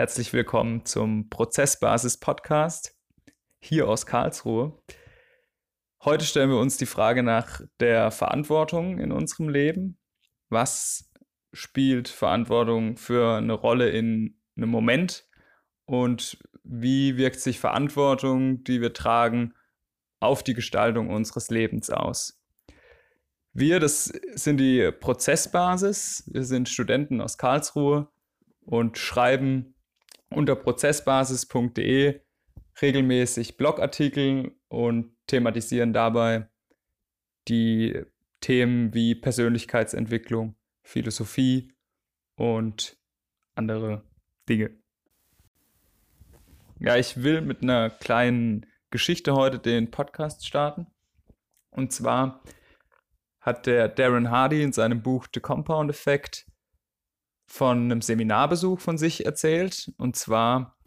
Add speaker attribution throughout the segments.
Speaker 1: Herzlich willkommen zum Prozessbasis Podcast hier aus Karlsruhe. Heute stellen wir uns die Frage nach der Verantwortung in unserem Leben. Was spielt Verantwortung für eine Rolle in einem Moment und wie wirkt sich Verantwortung, die wir tragen, auf die Gestaltung unseres Lebens aus? Wir, das sind die Prozessbasis. Wir sind Studenten aus Karlsruhe und schreiben unter prozessbasis.de regelmäßig Blogartikel und thematisieren dabei die Themen wie Persönlichkeitsentwicklung, Philosophie und andere Dinge. Ja, ich will mit einer kleinen Geschichte heute den Podcast starten. Und zwar hat der Darren Hardy in seinem Buch The Compound Effect von einem Seminarbesuch von sich erzählt. Und zwar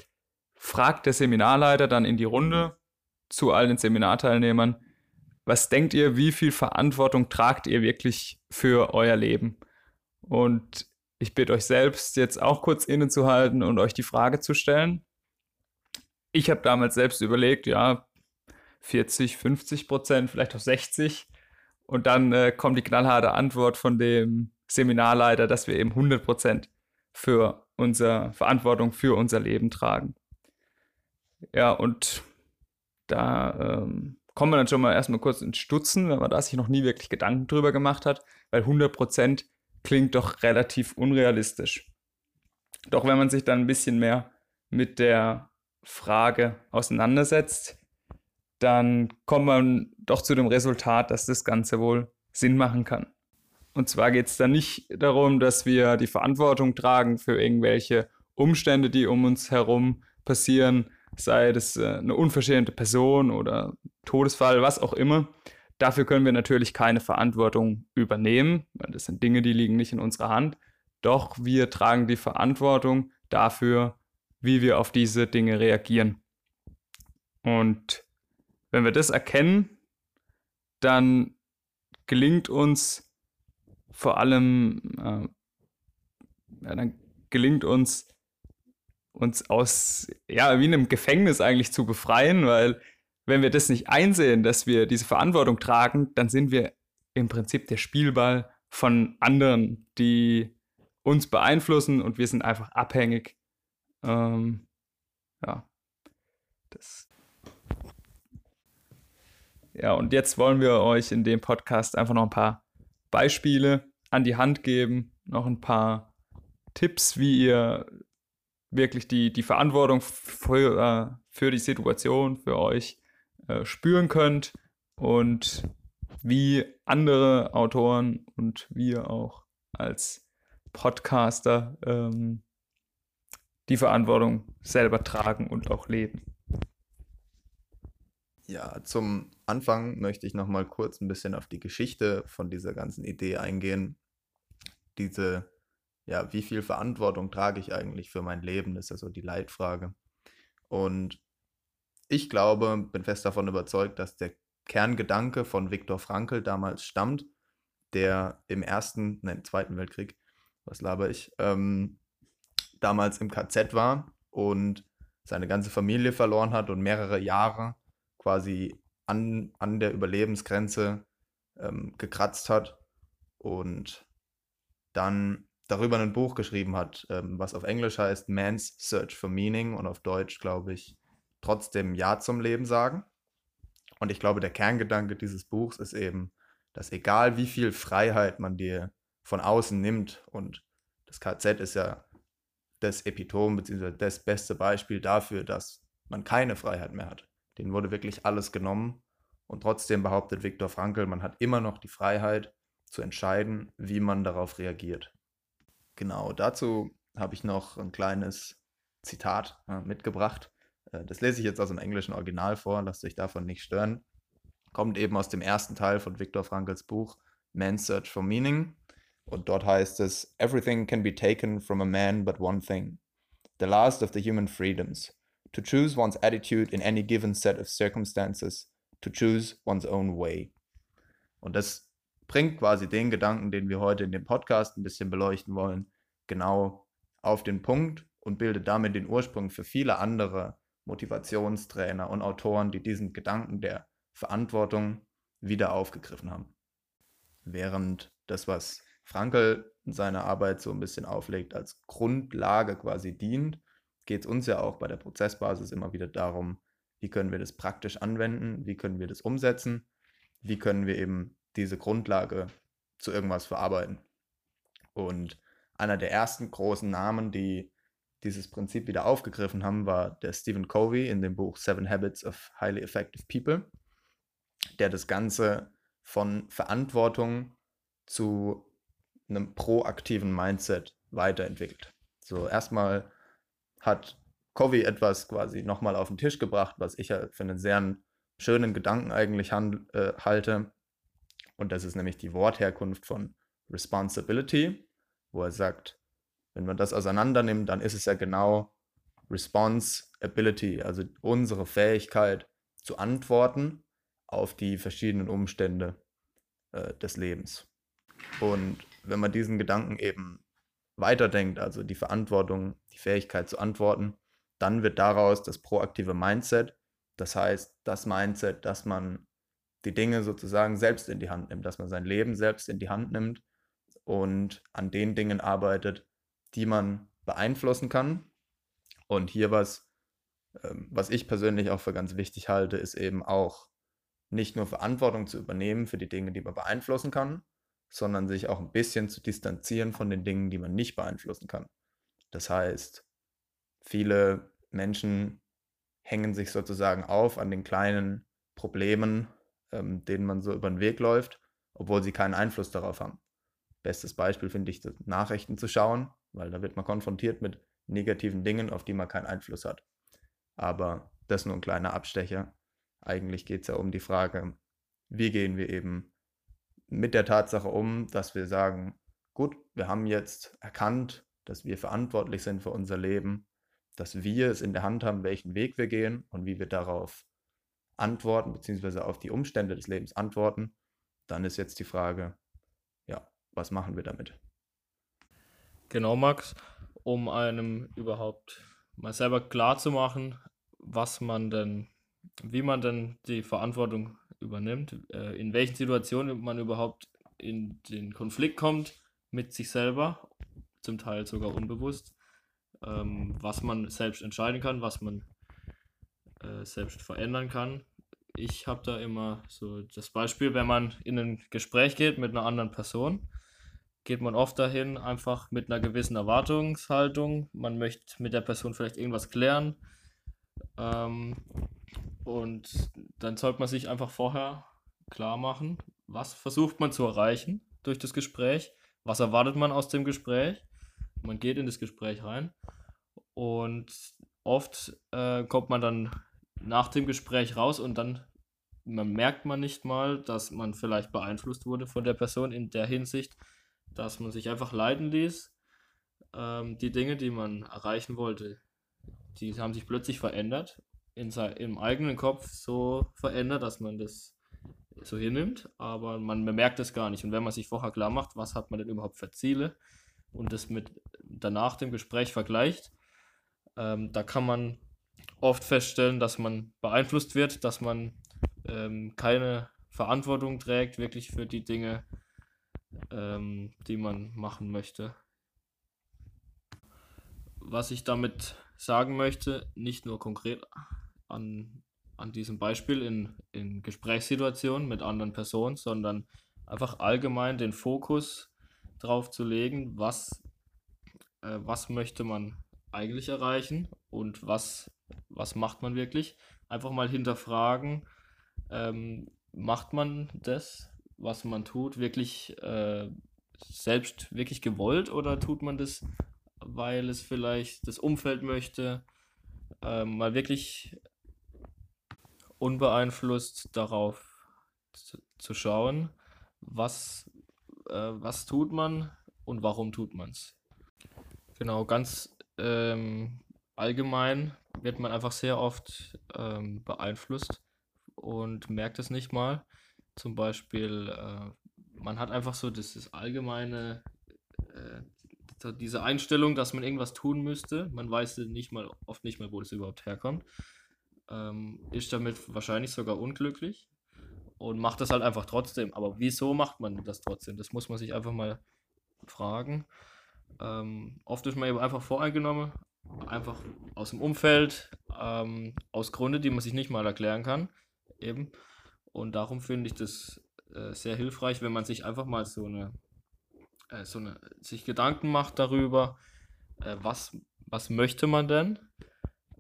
Speaker 1: fragt der Seminarleiter dann in die Runde zu allen Seminarteilnehmern, was denkt ihr, wie viel Verantwortung tragt ihr wirklich für euer Leben? Und ich bitte euch selbst jetzt auch kurz innezuhalten und euch die Frage zu stellen. Ich habe damals selbst überlegt, ja, 40, 50 Prozent, vielleicht auch 60. Und dann äh, kommt die knallharte Antwort von dem Seminarleiter, dass wir eben 100 Prozent für unsere Verantwortung für unser Leben tragen. Ja, und da ähm, kommen wir dann schon mal erstmal kurz ins Stutzen, wenn man da sich noch nie wirklich Gedanken drüber gemacht hat, weil 100 Prozent klingt doch relativ unrealistisch. Doch wenn man sich dann ein bisschen mehr mit der Frage auseinandersetzt, dann kommt man doch zu dem Resultat, dass das Ganze wohl Sinn machen kann. Und zwar geht es da nicht darum, dass wir die Verantwortung tragen für irgendwelche Umstände, die um uns herum passieren, sei das äh, eine unverschämte Person oder Todesfall, was auch immer. Dafür können wir natürlich keine Verantwortung übernehmen, weil das sind Dinge, die liegen nicht in unserer Hand. Doch wir tragen die Verantwortung dafür, wie wir auf diese Dinge reagieren. Und wenn wir das erkennen, dann gelingt uns vor allem, äh, ja, dann gelingt uns, uns aus, ja, wie einem Gefängnis eigentlich zu befreien, weil wenn wir das nicht einsehen, dass wir diese Verantwortung tragen, dann sind wir im Prinzip der Spielball von anderen, die uns beeinflussen und wir sind einfach abhängig. Ähm, ja, das. Ja, und jetzt wollen wir euch in dem Podcast einfach noch ein paar Beispiele an die Hand geben, noch ein paar Tipps, wie ihr wirklich die, die Verantwortung für, äh, für die Situation, für euch äh, spüren könnt und wie andere Autoren und wir auch als Podcaster ähm, die Verantwortung selber tragen und auch leben.
Speaker 2: Ja, zum Anfang möchte ich noch mal kurz ein bisschen auf die Geschichte von dieser ganzen Idee eingehen. Diese, ja, wie viel Verantwortung trage ich eigentlich für mein Leben? Ist ja so die Leitfrage. Und ich glaube, bin fest davon überzeugt, dass der Kerngedanke von Viktor Frankl damals stammt, der im Ersten, nein, Zweiten Weltkrieg, was laber ich, ähm, damals im KZ war und seine ganze Familie verloren hat und mehrere Jahre quasi an, an der Überlebensgrenze ähm, gekratzt hat und dann darüber ein Buch geschrieben hat, ähm, was auf Englisch heißt Man's Search for Meaning und auf Deutsch, glaube ich, trotzdem Ja zum Leben sagen. Und ich glaube, der Kerngedanke dieses Buchs ist eben, dass egal wie viel Freiheit man dir von außen nimmt, und das KZ ist ja das Epitom bzw. das beste Beispiel dafür, dass man keine Freiheit mehr hat. Den wurde wirklich alles genommen. Und trotzdem behauptet Viktor Frankl, man hat immer noch die Freiheit zu entscheiden, wie man darauf reagiert. Genau, dazu habe ich noch ein kleines Zitat äh, mitgebracht. Äh, das lese ich jetzt aus dem englischen Original vor, lasst euch davon nicht stören. Kommt eben aus dem ersten Teil von Viktor Frankls Buch Man's Search for Meaning. Und dort heißt es, Everything can be taken from a man but one thing. The last of the human freedoms to choose one's attitude in any given set of circumstances, to choose one's own way. Und das bringt quasi den Gedanken, den wir heute in dem Podcast ein bisschen beleuchten wollen, genau auf den Punkt und bildet damit den Ursprung für viele andere Motivationstrainer und Autoren, die diesen Gedanken der Verantwortung wieder aufgegriffen haben. Während das, was Frankel in seiner Arbeit so ein bisschen auflegt, als Grundlage quasi dient, geht es uns ja auch bei der Prozessbasis immer wieder darum, wie können wir das praktisch anwenden, wie können wir das umsetzen, wie können wir eben diese Grundlage zu irgendwas verarbeiten. Und einer der ersten großen Namen, die dieses Prinzip wieder aufgegriffen haben, war der Stephen Covey in dem Buch Seven Habits of Highly Effective People, der das Ganze von Verantwortung zu einem proaktiven Mindset weiterentwickelt. So erstmal hat Covey etwas quasi nochmal auf den Tisch gebracht, was ich für einen sehr schönen Gedanken eigentlich äh, halte. Und das ist nämlich die Wortherkunft von Responsibility, wo er sagt, wenn man das auseinander dann ist es ja genau Responsibility, also unsere Fähigkeit zu antworten auf die verschiedenen Umstände äh, des Lebens. Und wenn man diesen Gedanken eben weiterdenkt, also die Verantwortung, die Fähigkeit zu antworten, dann wird daraus das proaktive Mindset, das heißt das Mindset, dass man die Dinge sozusagen selbst in die Hand nimmt, dass man sein Leben selbst in die Hand nimmt und an den Dingen arbeitet, die man beeinflussen kann. Und hier was, ähm, was ich persönlich auch für ganz wichtig halte, ist eben auch nicht nur Verantwortung zu übernehmen für die Dinge, die man beeinflussen kann, sondern sich auch ein bisschen zu distanzieren von den Dingen, die man nicht beeinflussen kann. Das heißt, viele Menschen hängen sich sozusagen auf an den kleinen Problemen, ähm, denen man so über den Weg läuft, obwohl sie keinen Einfluss darauf haben. Bestes Beispiel finde ich, Nachrichten zu schauen, weil da wird man konfrontiert mit negativen Dingen, auf die man keinen Einfluss hat. Aber das nur ein kleiner Abstecher. Eigentlich geht es ja um die Frage, wie gehen wir eben mit der Tatsache um, dass wir sagen, gut, wir haben jetzt erkannt, dass wir verantwortlich sind für unser Leben, dass wir es in der Hand haben, welchen Weg wir gehen und wie wir darauf antworten, beziehungsweise auf die Umstände des Lebens antworten, dann ist jetzt die Frage, ja, was machen wir damit?
Speaker 3: Genau, Max, um einem überhaupt mal selber klar zu machen, was man denn, wie man denn die Verantwortung übernimmt, äh, in welchen Situationen man überhaupt in den Konflikt kommt mit sich selber, zum Teil sogar unbewusst, ähm, was man selbst entscheiden kann, was man äh, selbst verändern kann. Ich habe da immer so das Beispiel, wenn man in ein Gespräch geht mit einer anderen Person, geht man oft dahin einfach mit einer gewissen Erwartungshaltung. Man möchte mit der Person vielleicht irgendwas klären. Ähm, und dann sollte man sich einfach vorher klar machen, was versucht man zu erreichen durch das Gespräch, was erwartet man aus dem Gespräch. Man geht in das Gespräch rein und oft äh, kommt man dann nach dem Gespräch raus und dann man merkt man nicht mal, dass man vielleicht beeinflusst wurde von der Person in der Hinsicht, dass man sich einfach leiden ließ. Ähm, die Dinge, die man erreichen wollte, die haben sich plötzlich verändert in im eigenen Kopf so verändert, dass man das so hinnimmt, aber man bemerkt es gar nicht. Und wenn man sich vorher klar macht, was hat man denn überhaupt für Ziele und das mit danach dem Gespräch vergleicht, ähm, da kann man oft feststellen, dass man beeinflusst wird, dass man ähm, keine Verantwortung trägt, wirklich für die Dinge, ähm, die man machen möchte. Was ich damit sagen möchte, nicht nur konkret an, an diesem Beispiel in, in Gesprächssituationen mit anderen Personen, sondern einfach allgemein den Fokus drauf zu legen, was, äh, was möchte man eigentlich erreichen und was, was macht man wirklich. Einfach mal hinterfragen, ähm, macht man das, was man tut, wirklich äh, selbst wirklich gewollt oder tut man das, weil es vielleicht das Umfeld möchte, ähm, mal wirklich unbeeinflusst darauf zu, zu schauen, was, äh, was tut man und warum tut man es. Genau, ganz ähm, allgemein wird man einfach sehr oft ähm, beeinflusst und merkt es nicht mal. Zum Beispiel, äh, man hat einfach so das, das allgemeine, äh, diese Einstellung, dass man irgendwas tun müsste, man weiß nicht mal, oft nicht mal, wo das überhaupt herkommt, ähm, ist damit wahrscheinlich sogar unglücklich und macht das halt einfach trotzdem. Aber wieso macht man das trotzdem? Das muss man sich einfach mal fragen. Ähm, oft ist man eben einfach voreingenommen, einfach aus dem Umfeld, ähm, aus Gründen, die man sich nicht mal erklären kann. Eben. Und darum finde ich das äh, sehr hilfreich, wenn man sich einfach mal so eine, äh, so eine, sich Gedanken macht darüber, äh, was, was möchte man denn,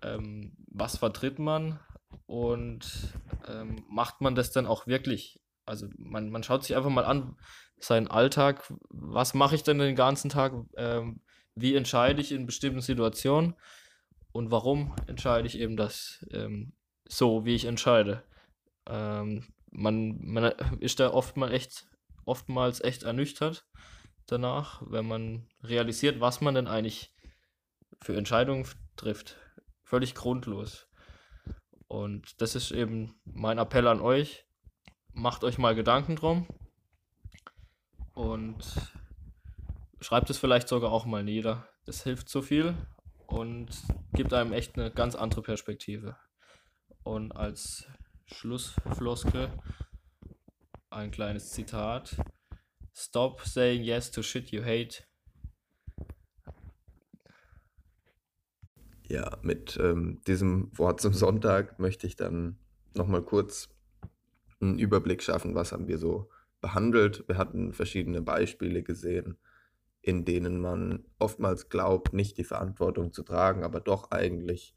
Speaker 3: ähm, was vertritt man und ähm, macht man das dann auch wirklich? Also man, man schaut sich einfach mal an, seinen Alltag, was mache ich denn den ganzen Tag, ähm, wie entscheide ich in bestimmten Situationen und warum entscheide ich eben das ähm, so, wie ich entscheide. Ähm, man, man ist da oft echt, oftmals echt ernüchtert danach, wenn man realisiert, was man denn eigentlich für Entscheidungen trifft. Völlig grundlos. Und das ist eben mein Appell an euch. Macht euch mal Gedanken drum und schreibt es vielleicht sogar auch mal nieder. Das hilft so viel und gibt einem echt eine ganz andere Perspektive. Und als Schlussfloskel ein kleines Zitat. Stop saying yes to shit you hate.
Speaker 2: Ja, mit ähm, diesem Wort zum Sonntag möchte ich dann nochmal kurz einen Überblick schaffen, was haben wir so behandelt. Wir hatten verschiedene Beispiele gesehen, in denen man oftmals glaubt, nicht die Verantwortung zu tragen, aber doch eigentlich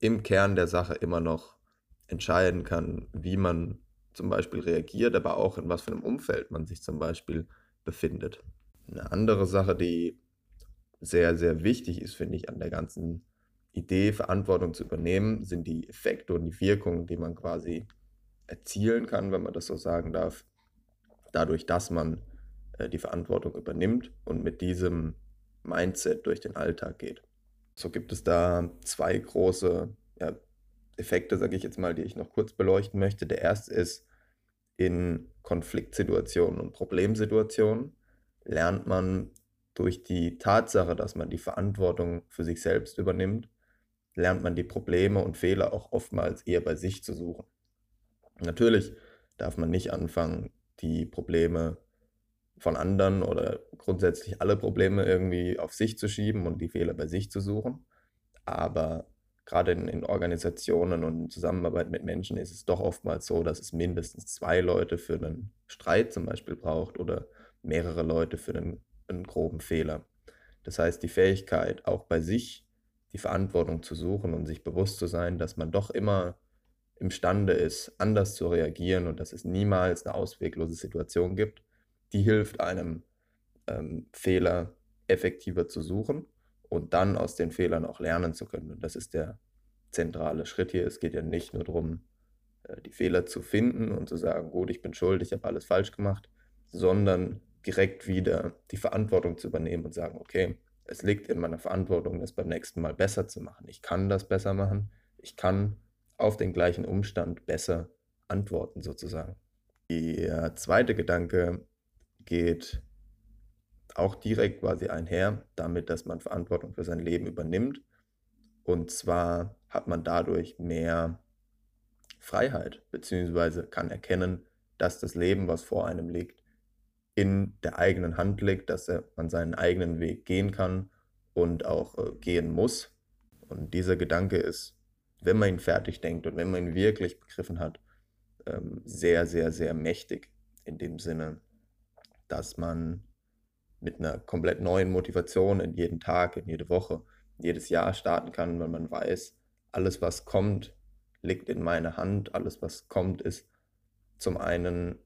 Speaker 2: im Kern der Sache immer noch entscheiden kann, wie man zum Beispiel reagiert, aber auch in was für einem Umfeld man sich zum Beispiel befindet. Eine andere Sache, die sehr, sehr wichtig ist, finde ich, an der ganzen Idee, Verantwortung zu übernehmen, sind die Effekte und die Wirkungen, die man quasi erzielen kann, wenn man das so sagen darf, dadurch, dass man äh, die Verantwortung übernimmt und mit diesem Mindset durch den Alltag geht. So gibt es da zwei große ja, Effekte, sage ich jetzt mal, die ich noch kurz beleuchten möchte. Der erste ist, in Konfliktsituationen und Problemsituationen lernt man durch die Tatsache, dass man die Verantwortung für sich selbst übernimmt, lernt man die Probleme und Fehler auch oftmals eher bei sich zu suchen. Natürlich darf man nicht anfangen, die Probleme von anderen oder grundsätzlich alle Probleme irgendwie auf sich zu schieben und die Fehler bei sich zu suchen. Aber gerade in, in, Organisationen und in Zusammenarbeit mit Menschen ist es doch oftmals so, dass es mindestens zwei Leute für einen Streit zum Beispiel braucht oder mehrere Leute für einen, einen groben Fehler. Das heißt, die Fähigkeit, auch bei sich die Verantwortung zu suchen und sich bewusst zu sein, dass man doch immer imstande ist, anders zu reagieren und dass es niemals eine ausweglose Situation gibt, die hilft einem ähm, Fehler effektiver zu suchen und dann aus den Fehlern auch lernen zu können. Und das ist der zentrale Schritt hier. Es geht ja nicht nur darum, äh, die Fehler zu finden und zu sagen, gut, ich bin schuld, ich habe alles falsch gemacht, sondern direkt wieder die Verantwortung zu übernehmen und sagen, okay, es liegt in meiner Verantwortung, das beim nächsten Mal besser zu machen. Ich kann das besser machen. Ich kann auf den gleichen Umstand besser antworten sozusagen. Der zweite Gedanke geht auch direkt quasi einher damit, dass man Verantwortung für sein Leben übernimmt. Und zwar hat man dadurch mehr Freiheit, beziehungsweise kann erkennen, dass das Leben, was vor einem liegt, in der eigenen Hand liegt, dass man seinen eigenen Weg gehen kann und auch äh, gehen muss. Und dieser Gedanke ist, wenn man ihn fertig denkt und wenn man ihn wirklich begriffen hat, ähm, sehr, sehr, sehr mächtig in dem Sinne, dass man mit einer komplett neuen Motivation in jeden Tag, in jede Woche, jedes Jahr starten kann, wenn man weiß, alles, was kommt, liegt in meiner Hand. Alles, was kommt, ist zum einen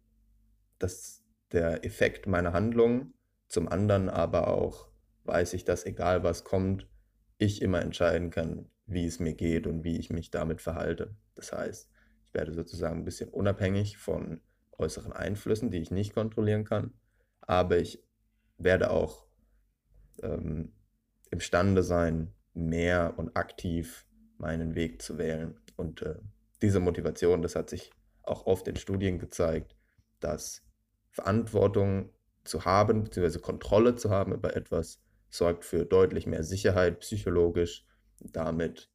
Speaker 2: das, der Effekt meiner Handlung, zum anderen aber auch weiß ich, dass egal was kommt, ich immer entscheiden kann, wie es mir geht und wie ich mich damit verhalte. Das heißt, ich werde sozusagen ein bisschen unabhängig von äußeren Einflüssen, die ich nicht kontrollieren kann, aber ich werde auch ähm, imstande sein, mehr und aktiv meinen Weg zu wählen. Und äh, diese Motivation, das hat sich auch oft in Studien gezeigt, dass Verantwortung zu haben, beziehungsweise Kontrolle zu haben über etwas, sorgt für deutlich mehr Sicherheit psychologisch, damit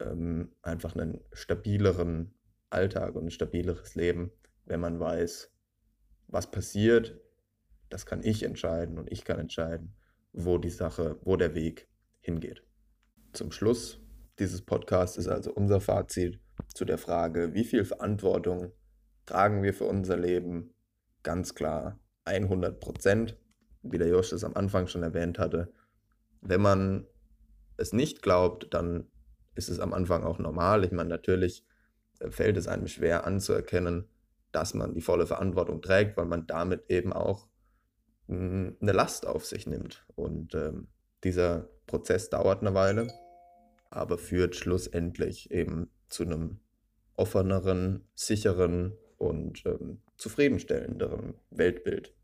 Speaker 2: ähm, einfach einen stabileren Alltag und ein stabileres Leben, wenn man weiß, was passiert, das kann ich entscheiden und ich kann entscheiden, wo die Sache, wo der Weg hingeht. Zum Schluss dieses Podcasts ist also unser Fazit zu der Frage, wie viel Verantwortung tragen wir für unser Leben? Ganz klar 100 Prozent, wie der Josh es am Anfang schon erwähnt hatte. Wenn man es nicht glaubt, dann ist es am Anfang auch normal. Ich meine, natürlich äh, fällt es einem schwer anzuerkennen, dass man die volle Verantwortung trägt, weil man damit eben auch eine Last auf sich nimmt. Und ähm, dieser Prozess dauert eine Weile, aber führt schlussendlich eben zu einem offeneren, sicheren und ähm, zufriedenstellenderen Weltbild.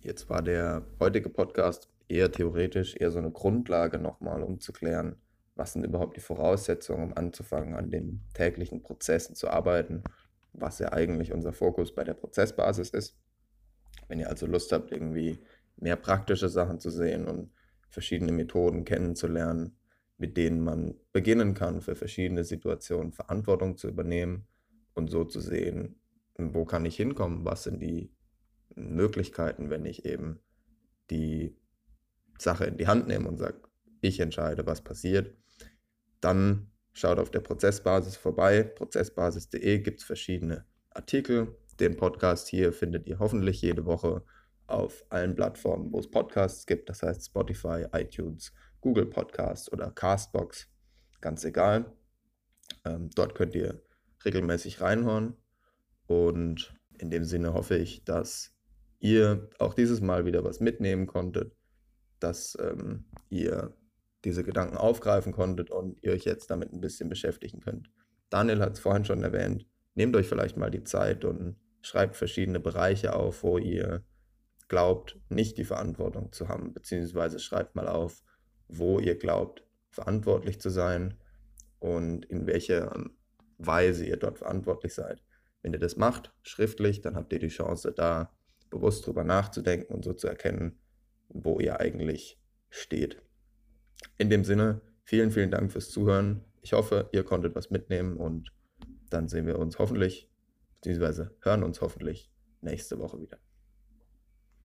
Speaker 2: Jetzt war der heutige Podcast eher theoretisch, eher so eine Grundlage nochmal, um zu klären, was sind überhaupt die Voraussetzungen, um anzufangen, an den täglichen Prozessen zu arbeiten, was ja eigentlich unser Fokus bei der Prozessbasis ist. Wenn ihr also Lust habt, irgendwie mehr praktische Sachen zu sehen und verschiedene Methoden kennenzulernen, mit denen man beginnen kann, für verschiedene Situationen Verantwortung zu übernehmen und so zu sehen, wo kann ich hinkommen, was sind die Möglichkeiten, wenn ich eben die Sache in die Hand nehme und sage, ich entscheide, was passiert, dann schaut auf der Prozessbasis vorbei. Prozessbasis.de gibt es verschiedene Artikel. Den Podcast hier findet ihr hoffentlich jede Woche auf allen Plattformen, wo es Podcasts gibt, das heißt Spotify, iTunes, Google Podcasts oder Castbox, ganz egal. Ähm, dort könnt ihr regelmäßig reinhören und in dem Sinne hoffe ich, dass ihr auch dieses Mal wieder was mitnehmen konntet, dass ähm, ihr diese Gedanken aufgreifen konntet und ihr euch jetzt damit ein bisschen beschäftigen könnt. Daniel hat es vorhin schon erwähnt, nehmt euch vielleicht mal die Zeit und schreibt verschiedene Bereiche auf, wo ihr glaubt, nicht die Verantwortung zu haben, beziehungsweise schreibt mal auf, wo ihr glaubt, verantwortlich zu sein und in welcher Weise ihr dort verantwortlich seid. Wenn ihr das macht, schriftlich, dann habt ihr die Chance, da bewusst drüber nachzudenken und so zu erkennen, wo ihr eigentlich steht. In dem Sinne, vielen, vielen Dank fürs Zuhören. Ich hoffe, ihr konntet was mitnehmen und dann sehen wir uns hoffentlich, beziehungsweise hören uns hoffentlich nächste Woche wieder.